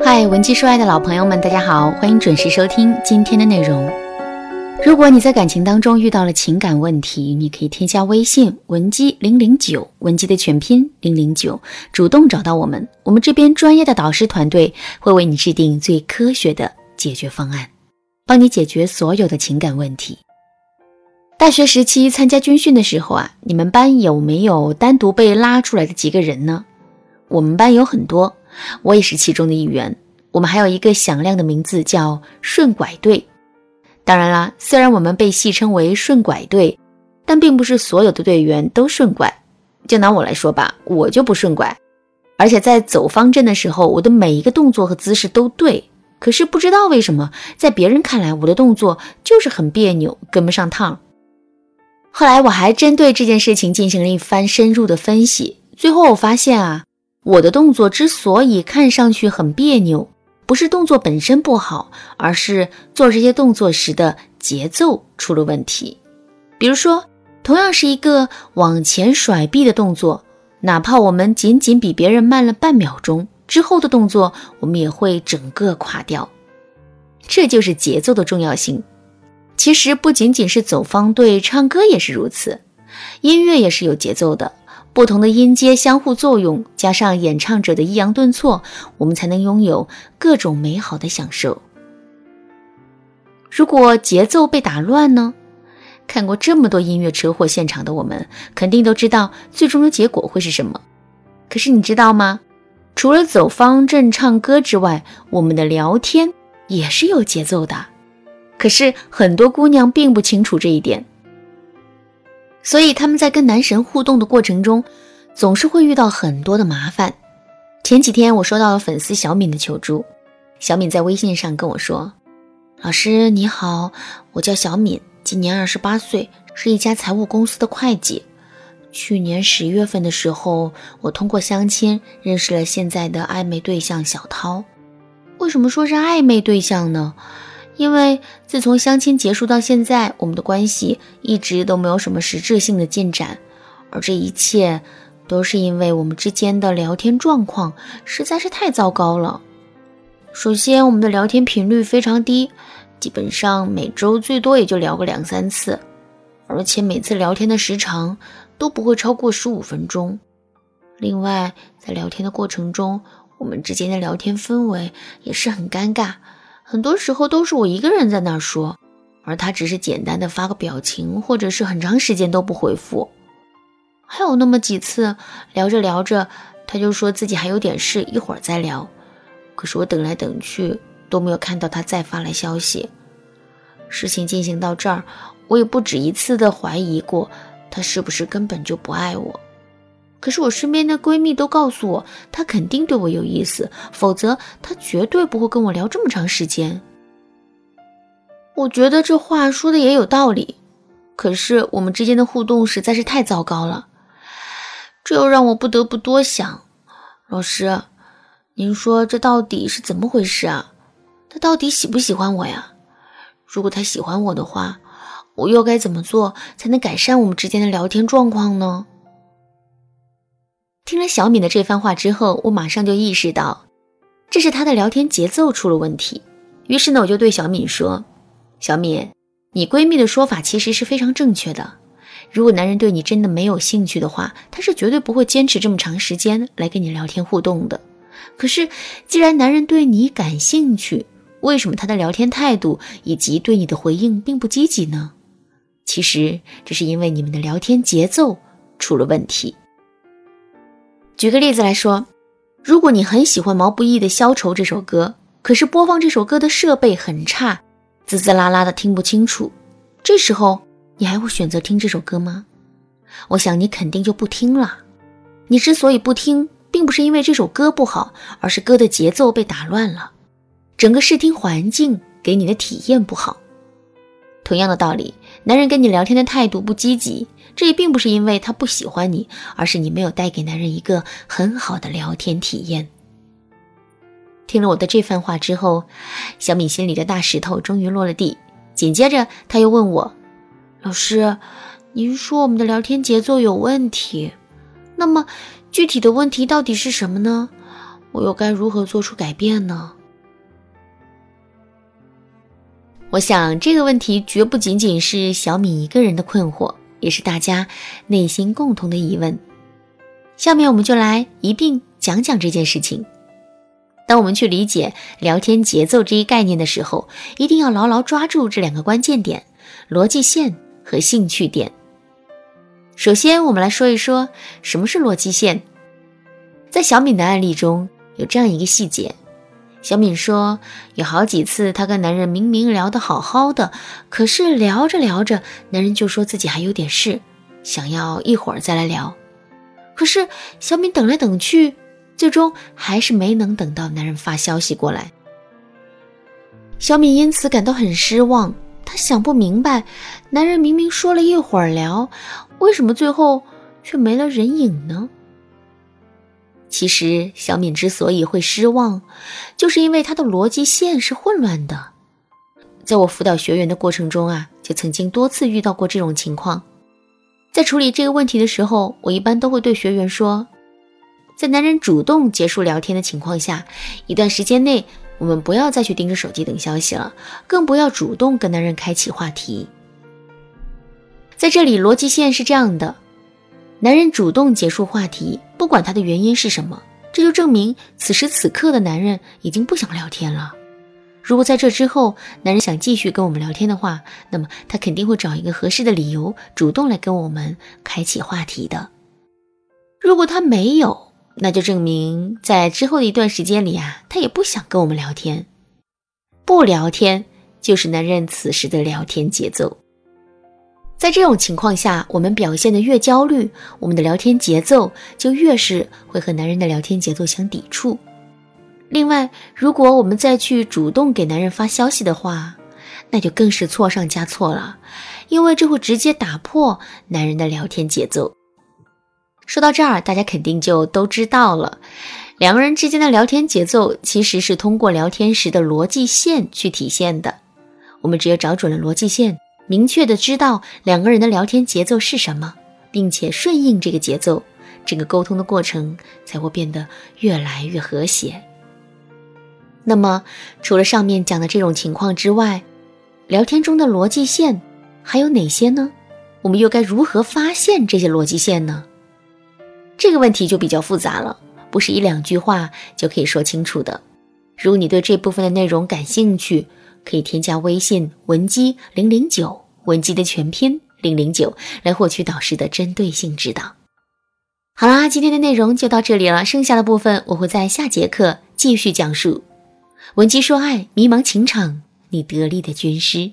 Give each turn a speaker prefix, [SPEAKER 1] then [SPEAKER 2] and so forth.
[SPEAKER 1] 嗨，文姬说爱的老朋友们，大家好，欢迎准时收听今天的内容。如果你在感情当中遇到了情感问题，你可以添加微信文姬零零九，文姬的全拼零零九，主动找到我们，我们这边专业的导师团队会为你制定最科学的解决方案，帮你解决所有的情感问题。大学时期参加军训的时候啊，你们班有没有单独被拉出来的几个人呢？我们班有很多。我也是其中的一员。我们还有一个响亮的名字，叫“顺拐队”。当然啦，虽然我们被戏称为“顺拐队”，但并不是所有的队员都顺拐。就拿我来说吧，我就不顺拐。而且在走方阵的时候，我的每一个动作和姿势都对。可是不知道为什么，在别人看来，我的动作就是很别扭，跟不上趟。后来我还针对这件事情进行了一番深入的分析，最后我发现啊。我的动作之所以看上去很别扭，不是动作本身不好，而是做这些动作时的节奏出了问题。比如说，同样是一个往前甩臂的动作，哪怕我们仅仅比别人慢了半秒钟，之后的动作我们也会整个垮掉。这就是节奏的重要性。其实不仅仅是走方队唱歌也是如此，音乐也是有节奏的。不同的音阶相互作用，加上演唱者的抑扬顿挫，我们才能拥有各种美好的享受。如果节奏被打乱呢？看过这么多音乐车祸现场的我们，肯定都知道最终的结果会是什么。可是你知道吗？除了走方阵唱歌之外，我们的聊天也是有节奏的。可是很多姑娘并不清楚这一点。所以他们在跟男神互动的过程中，总是会遇到很多的麻烦。前几天我收到了粉丝小敏的求助，小敏在微信上跟我说：“老师你好，我叫小敏，今年二十八岁，是一家财务公司的会计。去年十月份的时候，我通过相亲认识了现在的暧昧对象小涛。为什么说是暧昧对象呢？”因为自从相亲结束到现在，我们的关系一直都没有什么实质性的进展，而这一切都是因为我们之间的聊天状况实在是太糟糕了。首先，我们的聊天频率非常低，基本上每周最多也就聊个两三次，而且每次聊天的时长都不会超过十五分钟。另外，在聊天的过程中，我们之间的聊天氛围也是很尴尬。很多时候都是我一个人在那儿说，而他只是简单的发个表情，或者是很长时间都不回复。还有那么几次聊着聊着，他就说自己还有点事，一会儿再聊。可是我等来等去都没有看到他再发来消息。事情进行到这儿，我也不止一次的怀疑过他是不是根本就不爱我。可是我身边的闺蜜都告诉我，她肯定对我有意思，否则她绝对不会跟我聊这么长时间。我觉得这话说的也有道理，可是我们之间的互动实在是太糟糕了，这又让我不得不多想。老师，您说这到底是怎么回事啊？他到底喜不喜欢我呀？如果他喜欢我的话，我又该怎么做才能改善我们之间的聊天状况呢？听了小敏的这番话之后，我马上就意识到，这是她的聊天节奏出了问题。于是呢，我就对小敏说：“小敏，你闺蜜的说法其实是非常正确的。如果男人对你真的没有兴趣的话，他是绝对不会坚持这么长时间来跟你聊天互动的。可是，既然男人对你感兴趣，为什么他的聊天态度以及对你的回应并不积极呢？其实，这是因为你们的聊天节奏出了问题。”举个例子来说，如果你很喜欢毛不易的《消愁》这首歌，可是播放这首歌的设备很差，滋滋啦啦的听不清楚，这时候你还会选择听这首歌吗？我想你肯定就不听了。你之所以不听，并不是因为这首歌不好，而是歌的节奏被打乱了，整个视听环境给你的体验不好。同样的道理，男人跟你聊天的态度不积极。这也并不是因为他不喜欢你，而是你没有带给男人一个很好的聊天体验。听了我的这番话之后，小敏心里的大石头终于落了地。紧接着，他又问我：“老师，您说我们的聊天节奏有问题，那么具体的问题到底是什么呢？我又该如何做出改变呢？我想这个问题绝不仅仅是小米一个人的困惑，也是大家内心共同的疑问。下面我们就来一并讲讲这件事情。当我们去理解聊天节奏这一概念的时候，一定要牢牢抓住这两个关键点：逻辑线和兴趣点。首先，我们来说一说什么是逻辑线。在小敏的案例中有这样一个细节。小敏说，有好几次她跟男人明明聊得好好的，可是聊着聊着，男人就说自己还有点事，想要一会儿再来聊。可是小敏等来等去，最终还是没能等到男人发消息过来。小敏因此感到很失望，她想不明白，男人明明说了一会儿聊，为什么最后却没了人影呢？其实，小敏之所以会失望，就是因为她的逻辑线是混乱的。在我辅导学员的过程中啊，就曾经多次遇到过这种情况。在处理这个问题的时候，我一般都会对学员说，在男人主动结束聊天的情况下，一段时间内，我们不要再去盯着手机等消息了，更不要主动跟男人开启话题。在这里，逻辑线是这样的。男人主动结束话题，不管他的原因是什么，这就证明此时此刻的男人已经不想聊天了。如果在这之后，男人想继续跟我们聊天的话，那么他肯定会找一个合适的理由，主动来跟我们开启话题的。如果他没有，那就证明在之后的一段时间里啊，他也不想跟我们聊天。不聊天就是男人此时的聊天节奏。在这种情况下，我们表现的越焦虑，我们的聊天节奏就越是会和男人的聊天节奏相抵触。另外，如果我们再去主动给男人发消息的话，那就更是错上加错了，因为这会直接打破男人的聊天节奏。说到这儿，大家肯定就都知道了，两个人之间的聊天节奏其实是通过聊天时的逻辑线去体现的。我们只有找准了逻辑线。明确的知道两个人的聊天节奏是什么，并且顺应这个节奏，整个沟通的过程才会变得越来越和谐。那么，除了上面讲的这种情况之外，聊天中的逻辑线还有哪些呢？我们又该如何发现这些逻辑线呢？这个问题就比较复杂了，不是一两句话就可以说清楚的。如果你对这部分的内容感兴趣，可以添加微信文姬零零九，文姬的全拼零零九，来获取导师的针对性指导。好啦，今天的内容就到这里了，剩下的部分我会在下节课继续讲述。文姬说爱，迷茫情场，你得力的军师。